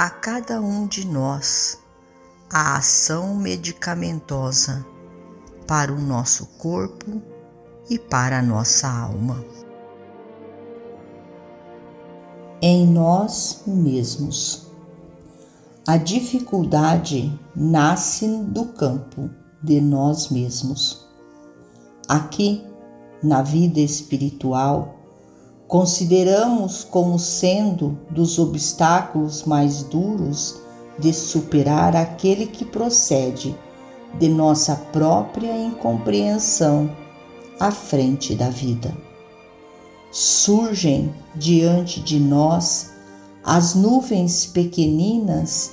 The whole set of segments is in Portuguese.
a cada um de nós a ação medicamentosa para o nosso corpo e para a nossa alma. Em nós mesmos. A dificuldade nasce do campo de nós mesmos. Aqui, na vida espiritual, consideramos como sendo dos obstáculos mais duros de superar aquele que procede de nossa própria incompreensão à frente da vida. Surgem diante de nós as nuvens pequeninas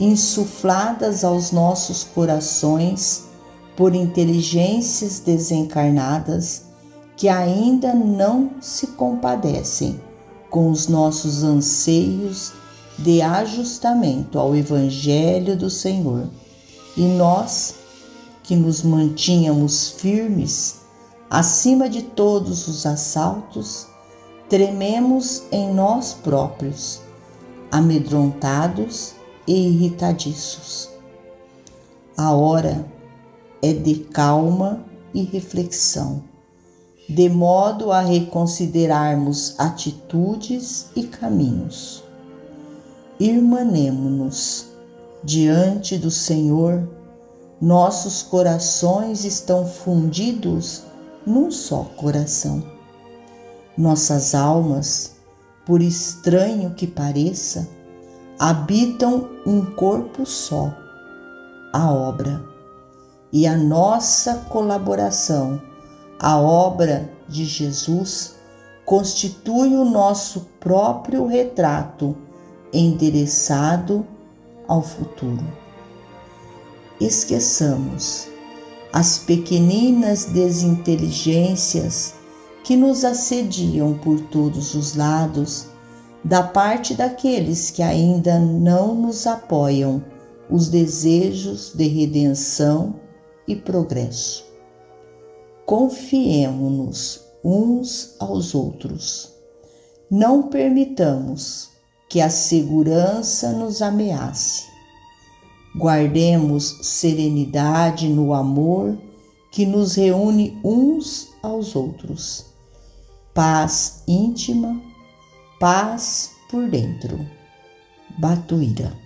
insufladas aos nossos corações por inteligências desencarnadas que ainda não se compadecem com os nossos anseios de ajustamento ao Evangelho do Senhor. E nós, que nos mantínhamos firmes acima de todos os assaltos, trememos em nós próprios, amedrontados e irritadiços. A hora é de calma e reflexão de modo a reconsiderarmos atitudes e caminhos. Irmanemo-nos diante do Senhor, nossos corações estão fundidos num só coração. Nossas almas, por estranho que pareça, habitam um corpo só, a obra, e a nossa colaboração a obra de Jesus constitui o nosso próprio retrato endereçado ao futuro. Esqueçamos as pequeninas desinteligências que nos assediam por todos os lados, da parte daqueles que ainda não nos apoiam os desejos de redenção e progresso confiemo-nos uns aos outros. Não permitamos que a segurança nos ameace. Guardemos serenidade no amor que nos reúne uns aos outros. Paz íntima, paz por dentro. Batuíra.